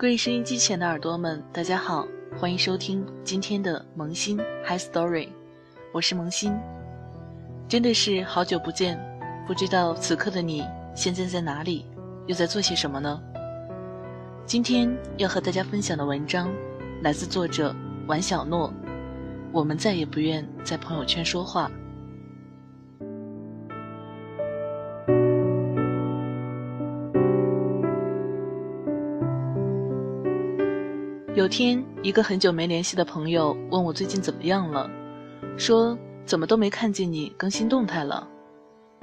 各位收音机前的耳朵们，大家好，欢迎收听今天的萌新 Hi Story，我是萌新。真的是好久不见，不知道此刻的你现在在哪里，又在做些什么呢？今天要和大家分享的文章来自作者王小诺，我们再也不愿在朋友圈说话。有天，一个很久没联系的朋友问我最近怎么样了，说怎么都没看见你更新动态了。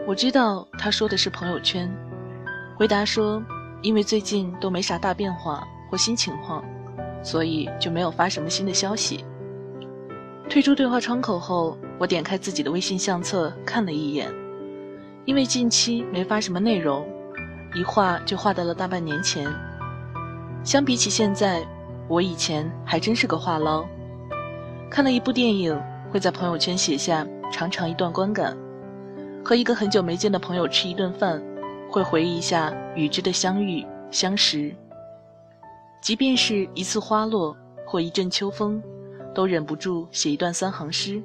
我知道他说的是朋友圈，回答说因为最近都没啥大变化或新情况，所以就没有发什么新的消息。退出对话窗口后，我点开自己的微信相册看了一眼，因为近期没发什么内容，一画就画到了大半年前。相比起现在。我以前还真是个话唠，看了一部电影，会在朋友圈写下长长一段观感；和一个很久没见的朋友吃一顿饭，会回忆一下与之的相遇相识。即便是一次花落或一阵秋风，都忍不住写一段三行诗。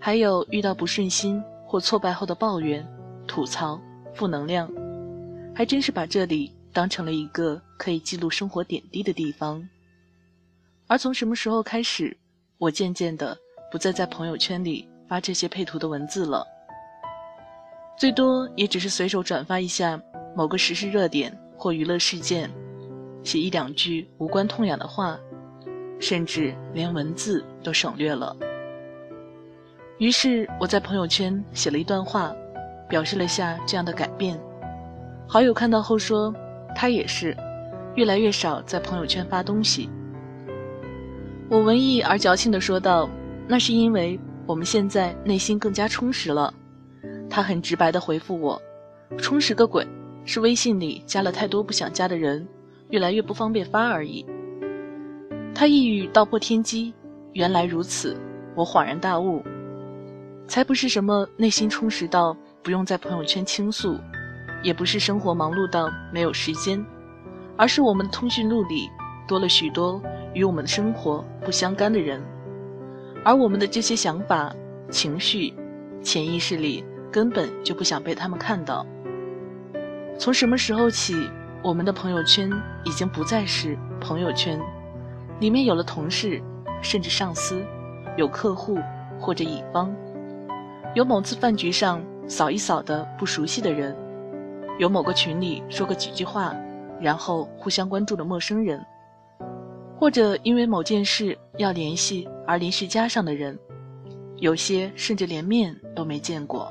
还有遇到不顺心或挫败后的抱怨、吐槽、负能量，还真是把这里。当成了一个可以记录生活点滴的地方。而从什么时候开始，我渐渐的不再在朋友圈里发这些配图的文字了，最多也只是随手转发一下某个时事热点或娱乐事件，写一两句无关痛痒的话，甚至连文字都省略了。于是我在朋友圈写了一段话，表示了下这样的改变。好友看到后说。他也是，越来越少在朋友圈发东西。我文艺而矫情地说道：“那是因为我们现在内心更加充实了。”他很直白地回复我：“充实个鬼，是微信里加了太多不想加的人，越来越不方便发而已。”他一语道破天机，原来如此，我恍然大悟，才不是什么内心充实到不用在朋友圈倾诉。也不是生活忙碌到没有时间，而是我们的通讯录里多了许多与我们的生活不相干的人，而我们的这些想法、情绪，潜意识里根本就不想被他们看到。从什么时候起，我们的朋友圈已经不再是朋友圈，里面有了同事，甚至上司，有客户或者乙方，有某次饭局上扫一扫的不熟悉的人。有某个群里说个几句话，然后互相关注的陌生人，或者因为某件事要联系而临时加上的人，有些甚至连面都没见过。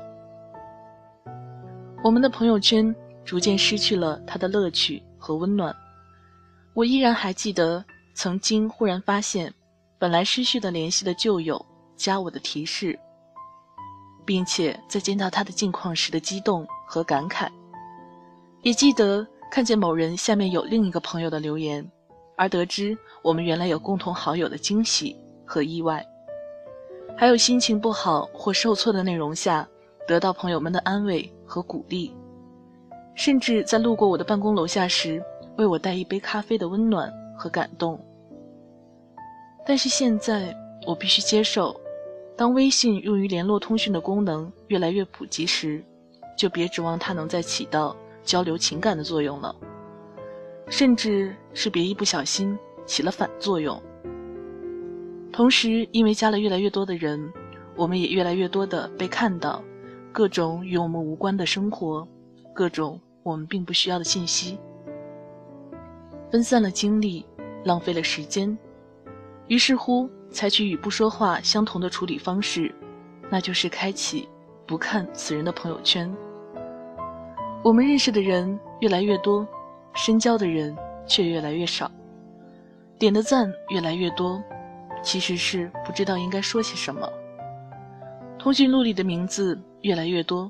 我们的朋友圈逐渐失去了它的乐趣和温暖。我依然还记得曾经忽然发现，本来失去的联系的旧友加我的提示，并且在见到他的近况时的激动和感慨。也记得看见某人下面有另一个朋友的留言，而得知我们原来有共同好友的惊喜和意外，还有心情不好或受挫的内容下得到朋友们的安慰和鼓励，甚至在路过我的办公楼下时为我带一杯咖啡的温暖和感动。但是现在我必须接受，当微信用于联络通讯的功能越来越普及时，就别指望它能再起到。交流情感的作用了，甚至是别一不小心起了反作用。同时，因为加了越来越多的人，我们也越来越多的被看到，各种与我们无关的生活，各种我们并不需要的信息，分散了精力，浪费了时间。于是乎，采取与不说话相同的处理方式，那就是开启不看此人的朋友圈。我们认识的人越来越多，深交的人却越来越少，点的赞越来越多，其实是不知道应该说些什么。通讯录里的名字越来越多，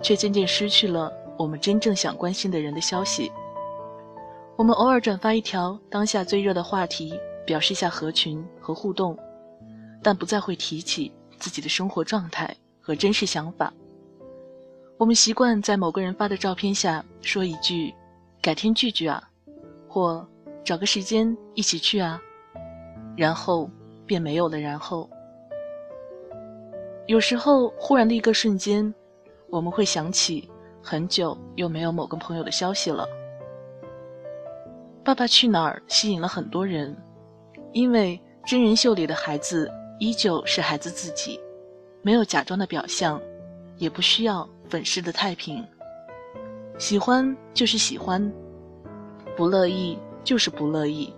却渐渐失去了我们真正想关心的人的消息。我们偶尔转发一条当下最热的话题，表示一下合群和互动，但不再会提起自己的生活状态和真实想法。我们习惯在某个人发的照片下说一句“改天聚聚啊”，或“找个时间一起去啊。然后便没有了然后。有时候忽然的一个瞬间，我们会想起很久又没有某个朋友的消息了。《爸爸去哪儿》吸引了很多人，因为真人秀里的孩子依旧是孩子自己，没有假装的表象，也不需要粉饰的太平。喜欢就是喜欢，不乐意就是不乐意。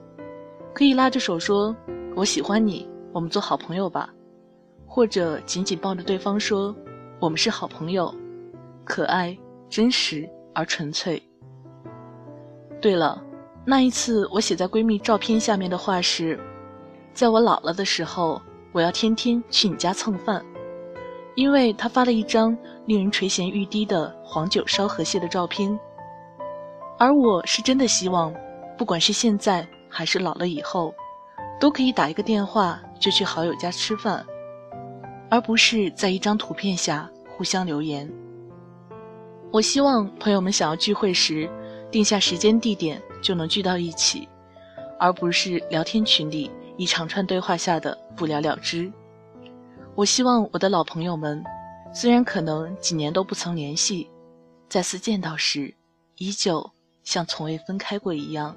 可以拉着手说：“我喜欢你，我们做好朋友吧。”或者紧紧抱着对方说：“我们是好朋友，可爱、真实而纯粹。”对了，那一次我写在闺蜜照片下面的话是：“在我老了的时候，我要天天去你家蹭饭。”因为他发了一张令人垂涎欲滴的黄酒烧河蟹的照片，而我是真的希望，不管是现在。还是老了以后，都可以打一个电话就去好友家吃饭，而不是在一张图片下互相留言。我希望朋友们想要聚会时，定下时间地点就能聚到一起，而不是聊天群里一长串对话下的不了了之。我希望我的老朋友们，虽然可能几年都不曾联系，再次见到时，依旧像从未分开过一样。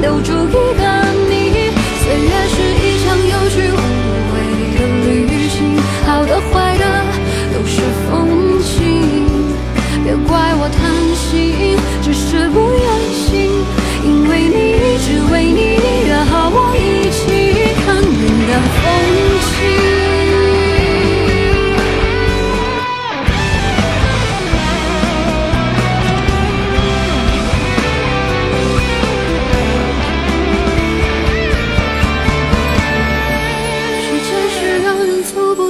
留住